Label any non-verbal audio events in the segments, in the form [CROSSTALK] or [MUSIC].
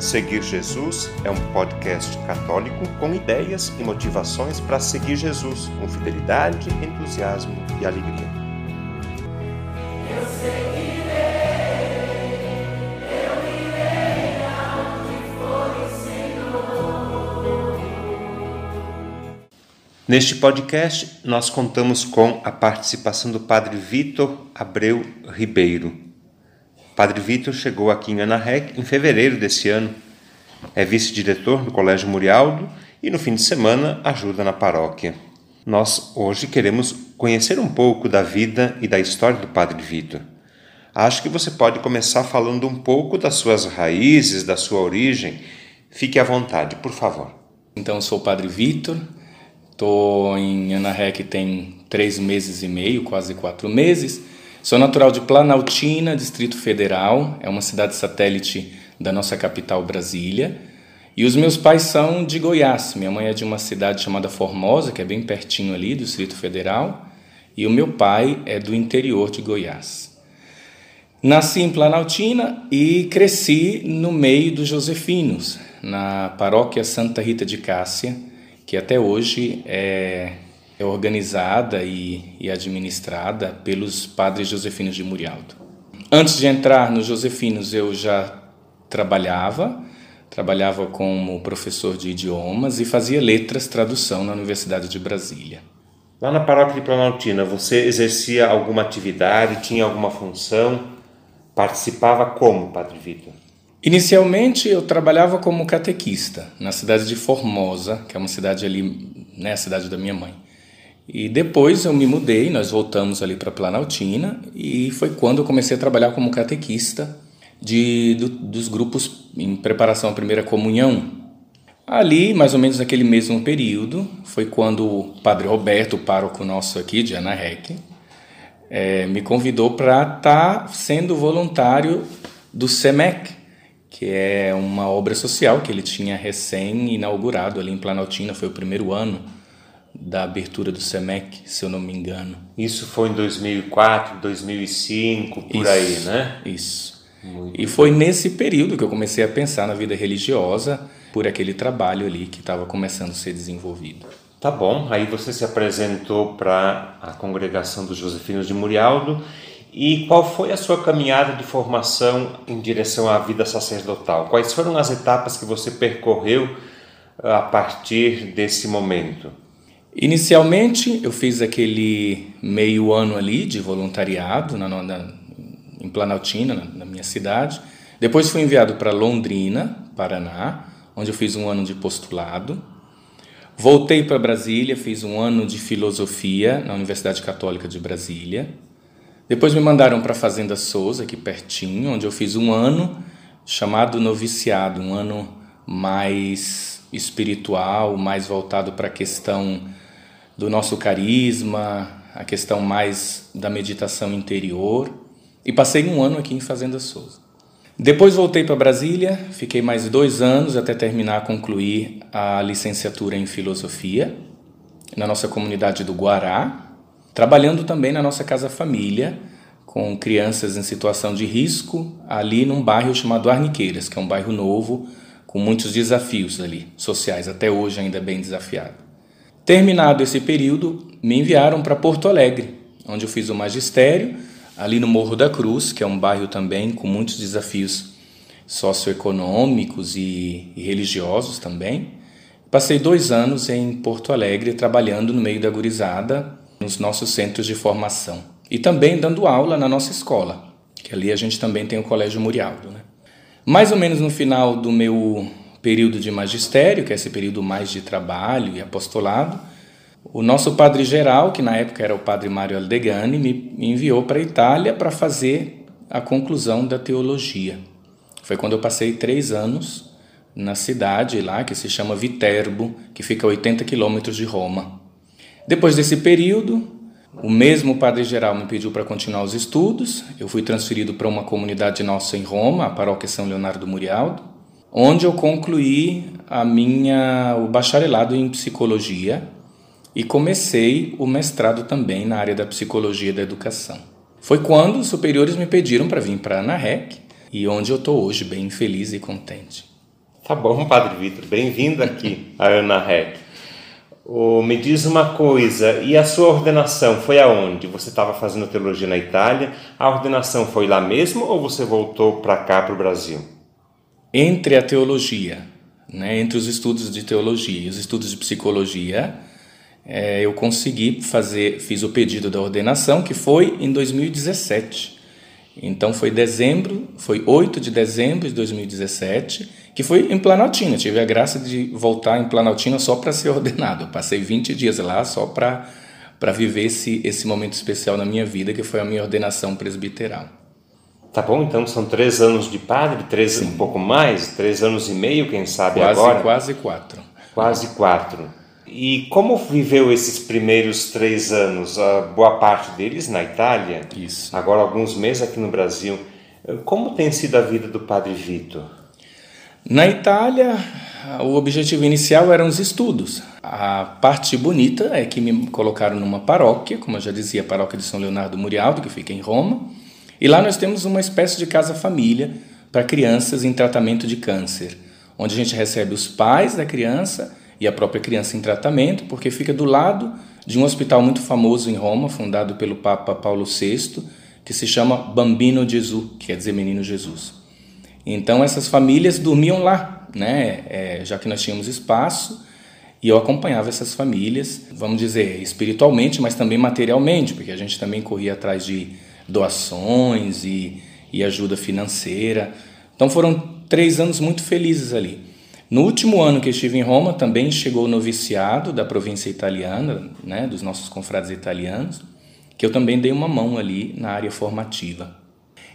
Seguir Jesus é um podcast católico com ideias e motivações para seguir Jesus com fidelidade, entusiasmo e alegria. Eu seguirei, eu irei for o Senhor. Neste podcast, nós contamos com a participação do Padre Vitor Abreu Ribeiro Padre Vitor chegou aqui em Anarrec em fevereiro desse ano. É vice-diretor do Colégio Murialdo e no fim de semana ajuda na paróquia. Nós hoje queremos conhecer um pouco da vida e da história do Padre Vitor. Acho que você pode começar falando um pouco das suas raízes, da sua origem. Fique à vontade, por favor. Então, sou o Padre Vitor, estou em Anarrec tem três meses e meio, quase quatro meses. Sou natural de Planaltina, Distrito Federal, é uma cidade satélite da nossa capital Brasília. E os meus pais são de Goiás. Minha mãe é de uma cidade chamada Formosa, que é bem pertinho ali do Distrito Federal, e o meu pai é do interior de Goiás. Nasci em Planaltina e cresci no meio dos Josefinos, na paróquia Santa Rita de Cássia, que até hoje é é organizada e, e administrada pelos padres josefinos de Murialdo. Antes de entrar nos josefinos, eu já trabalhava, trabalhava como professor de idiomas e fazia letras, tradução na Universidade de Brasília. Lá na paróquia de Planaltina, você exercia alguma atividade, tinha alguma função? Participava como, Padre Vitor? Inicialmente eu trabalhava como catequista na cidade de Formosa, que é uma cidade ali, né, a cidade da minha mãe. E depois eu me mudei, nós voltamos ali para Planaltina e foi quando eu comecei a trabalhar como catequista de, do, dos grupos em preparação à primeira comunhão. Ali, mais ou menos naquele mesmo período, foi quando o Padre Roberto, o pároco nosso aqui de Anarrec, é, me convidou para estar tá sendo voluntário do SEMEC, que é uma obra social que ele tinha recém-inaugurado ali em Planaltina, foi o primeiro ano da abertura do SEMEC, se eu não me engano. Isso foi em 2004, 2005, por isso, aí, né? Isso. Muito e foi nesse período que eu comecei a pensar na vida religiosa por aquele trabalho ali que estava começando a ser desenvolvido. Tá bom, aí você se apresentou para a congregação dos Josefinos de Murialdo e qual foi a sua caminhada de formação em direção à vida sacerdotal? Quais foram as etapas que você percorreu a partir desse momento? Inicialmente, eu fiz aquele meio ano ali de voluntariado na, na, em Planaltina, na, na minha cidade. Depois fui enviado para Londrina, Paraná, onde eu fiz um ano de postulado. Voltei para Brasília, fiz um ano de filosofia na Universidade Católica de Brasília. Depois me mandaram para a Fazenda Souza, aqui pertinho, onde eu fiz um ano chamado noviciado, um ano mais espiritual, mais voltado para a questão do nosso carisma, a questão mais da meditação interior. E passei um ano aqui em Fazenda Souza. Depois voltei para Brasília, fiquei mais dois anos até terminar, concluir a licenciatura em filosofia na nossa comunidade do Guará, trabalhando também na nossa casa família com crianças em situação de risco ali num bairro chamado Arniqueiras, que é um bairro novo com muitos desafios ali sociais até hoje ainda bem desafiado. Terminado esse período, me enviaram para Porto Alegre, onde eu fiz o magistério, ali no Morro da Cruz, que é um bairro também com muitos desafios socioeconômicos e, e religiosos também. Passei dois anos em Porto Alegre trabalhando no meio da gurizada, nos nossos centros de formação. E também dando aula na nossa escola, que ali a gente também tem o Colégio Murialdo. Né? Mais ou menos no final do meu período de magistério, que é esse período mais de trabalho e apostolado, o nosso padre geral, que na época era o padre Mário Aldegani, me enviou para a Itália para fazer a conclusão da teologia. Foi quando eu passei três anos na cidade lá, que se chama Viterbo, que fica a 80 quilômetros de Roma. Depois desse período, o mesmo padre geral me pediu para continuar os estudos. Eu fui transferido para uma comunidade nossa em Roma, a paróquia São Leonardo Murialdo onde eu concluí a minha o bacharelado em psicologia e comecei o mestrado também na área da psicologia da educação. Foi quando os superiores me pediram para vir para a ANAREC e onde eu estou hoje bem feliz e contente. Tá bom, Padre Vitor, bem-vindo aqui a Ana Rec. Oh, me diz uma coisa, e a sua ordenação foi aonde? Você estava fazendo teologia na Itália, a ordenação foi lá mesmo ou você voltou para cá, para o Brasil? Entre a teologia, né, entre os estudos de teologia e os estudos de psicologia, é, eu consegui fazer, fiz o pedido da ordenação, que foi em 2017. Então foi dezembro, foi 8 de dezembro de 2017, que foi em Planaltina. Tive a graça de voltar em Planaltina só para ser ordenado. Passei 20 dias lá só para para viver esse, esse momento especial na minha vida, que foi a minha ordenação presbiteral. Tá bom, então são três anos de padre, três, um pouco mais, três anos e meio, quem sabe quase, agora? Quase quatro. Quase quatro. E como viveu esses primeiros três anos? A boa parte deles na Itália, Isso. agora alguns meses aqui no Brasil. Como tem sido a vida do Padre Vitor? Na Itália, o objetivo inicial eram os estudos. A parte bonita é que me colocaram numa paróquia, como eu já dizia, a paróquia de São Leonardo Murialdo, que fica em Roma. E lá nós temos uma espécie de casa-família para crianças em tratamento de câncer, onde a gente recebe os pais da criança e a própria criança em tratamento, porque fica do lado de um hospital muito famoso em Roma, fundado pelo Papa Paulo VI, que se chama Bambino Gesù, que quer dizer Menino Jesus. Então essas famílias dormiam lá, né? É, já que nós tínhamos espaço, e eu acompanhava essas famílias, vamos dizer, espiritualmente, mas também materialmente, porque a gente também corria atrás de doações e, e ajuda financeira. Então foram três anos muito felizes ali. No último ano que estive em Roma, também chegou o noviciado da província italiana, né, dos nossos confrades italianos, que eu também dei uma mão ali na área formativa.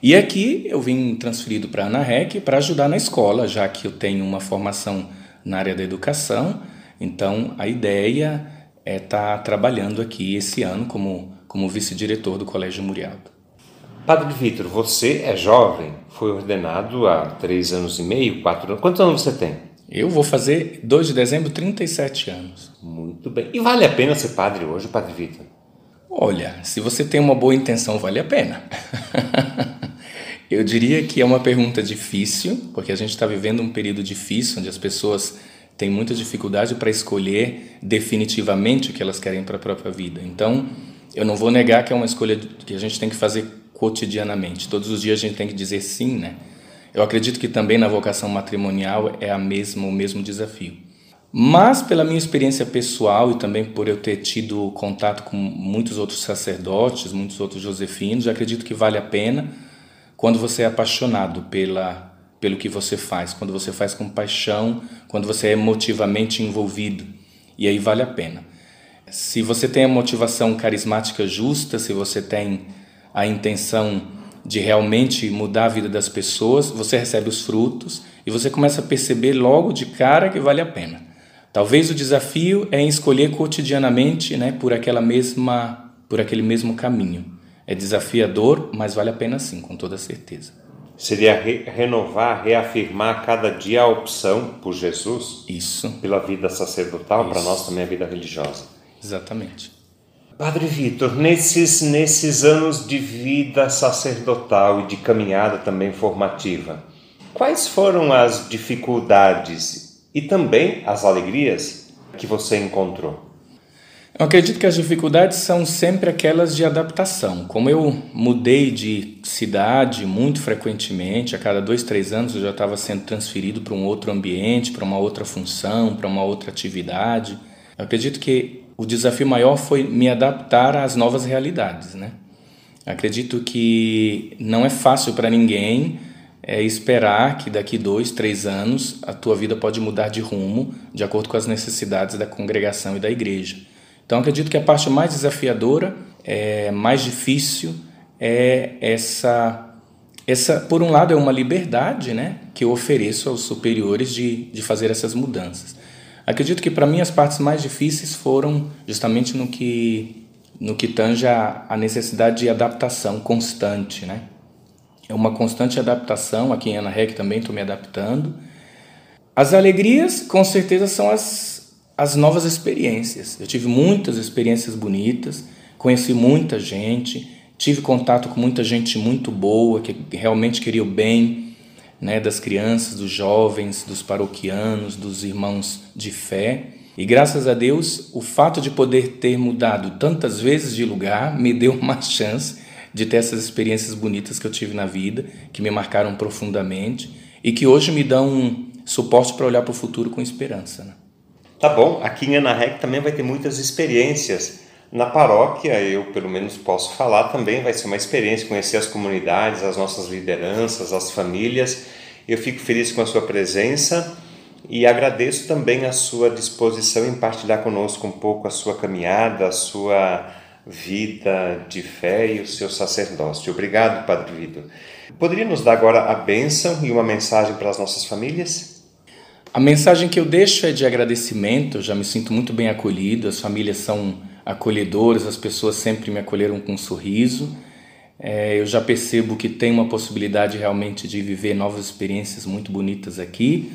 E aqui eu vim transferido para a ANAREC para ajudar na escola, já que eu tenho uma formação na área da educação, então a ideia é estar tá trabalhando aqui esse ano como, como vice-diretor do Colégio Murialdo. Padre Vitor, você é jovem, foi ordenado há três anos e meio, quatro anos. Quantos anos você tem? Eu vou fazer 2 de dezembro 37 anos. Muito bem. E vale a pena ser padre hoje, Padre Vitor? Olha, se você tem uma boa intenção, vale a pena. [LAUGHS] Eu diria que é uma pergunta difícil, porque a gente está vivendo um período difícil onde as pessoas têm muita dificuldade para escolher definitivamente o que elas querem para a própria vida. Então, eu não vou negar que é uma escolha que a gente tem que fazer cotidianamente. Todos os dias a gente tem que dizer sim, né? Eu acredito que também na vocação matrimonial é a mesma, o mesmo desafio. Mas pela minha experiência pessoal e também por eu ter tido contato com muitos outros sacerdotes, muitos outros josefinos, eu acredito que vale a pena quando você é apaixonado pela pelo que você faz, quando você faz com paixão, quando você é emotivamente envolvido. E aí vale a pena. Se você tem a motivação carismática justa, se você tem a intenção de realmente mudar a vida das pessoas, você recebe os frutos e você começa a perceber logo de cara que vale a pena. Talvez o desafio é em escolher cotidianamente, né, por aquela mesma, por aquele mesmo caminho. É desafiador, mas vale a pena sim, com toda certeza. Seria re renovar, reafirmar cada dia a opção por Jesus? Isso. Pela vida sacerdotal, para nós também a vida religiosa. Exatamente. Padre Vitor, nesses, nesses anos de vida sacerdotal e de caminhada também formativa, quais foram as dificuldades e também as alegrias que você encontrou? Eu acredito que as dificuldades são sempre aquelas de adaptação. Como eu mudei de cidade muito frequentemente, a cada dois, três anos eu já estava sendo transferido para um outro ambiente, para uma outra função, para uma outra atividade. Eu acredito que o desafio maior foi me adaptar às novas realidades, né? Acredito que não é fácil para ninguém é, esperar que daqui dois, três anos a tua vida pode mudar de rumo de acordo com as necessidades da congregação e da igreja. Então acredito que a parte mais desafiadora, é, mais difícil, é essa, essa, por um lado, é uma liberdade né, que eu ofereço aos superiores de, de fazer essas mudanças. Acredito que para mim as partes mais difíceis foram justamente no que, no que tange a, necessidade de adaptação constante. Né? É uma constante adaptação, aqui em Ana Rec também estou me adaptando. As alegrias, com certeza, são as as novas experiências. Eu tive muitas experiências bonitas, conheci muita gente, tive contato com muita gente muito boa, que realmente queria o bem. Né, das crianças, dos jovens, dos paroquianos, dos irmãos de fé. E graças a Deus, o fato de poder ter mudado tantas vezes de lugar me deu uma [LAUGHS] chance de ter essas experiências bonitas que eu tive na vida, que me marcaram profundamente e que hoje me dão um suporte para olhar para o futuro com esperança. Né? Tá bom, aqui em Anarrec também vai ter muitas experiências. Na paróquia, eu pelo menos posso falar também, vai ser uma experiência conhecer as comunidades, as nossas lideranças, as famílias. Eu fico feliz com a sua presença e agradeço também a sua disposição em partilhar conosco um pouco a sua caminhada, a sua vida de fé e o seu sacerdócio. Obrigado, Padre Vitor. Poderia nos dar agora a bênção e uma mensagem para as nossas famílias? A mensagem que eu deixo é de agradecimento, eu já me sinto muito bem acolhido, as famílias são acolhedoras, as pessoas sempre me acolheram com um sorriso. É, eu já percebo que tem uma possibilidade realmente de viver novas experiências muito bonitas aqui.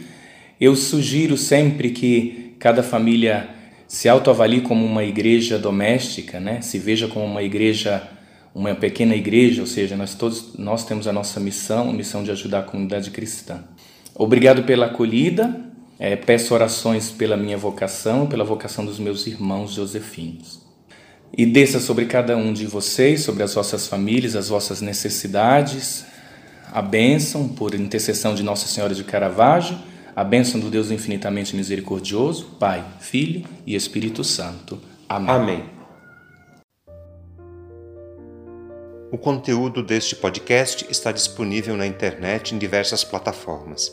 Eu sugiro sempre que cada família se autoavalie como uma igreja doméstica, né? se veja como uma igreja, uma pequena igreja, ou seja, nós todos nós temos a nossa missão, a missão de ajudar a comunidade cristã. Obrigado pela acolhida, é, peço orações pela minha vocação, pela vocação dos meus irmãos josefinos. E desça sobre cada um de vocês, sobre as vossas famílias, as vossas necessidades, a bênção por intercessão de Nossa Senhora de Caravaggio, a bênção do Deus infinitamente misericordioso, Pai, Filho e Espírito Santo. Amém. Amém. O conteúdo deste podcast está disponível na internet em diversas plataformas.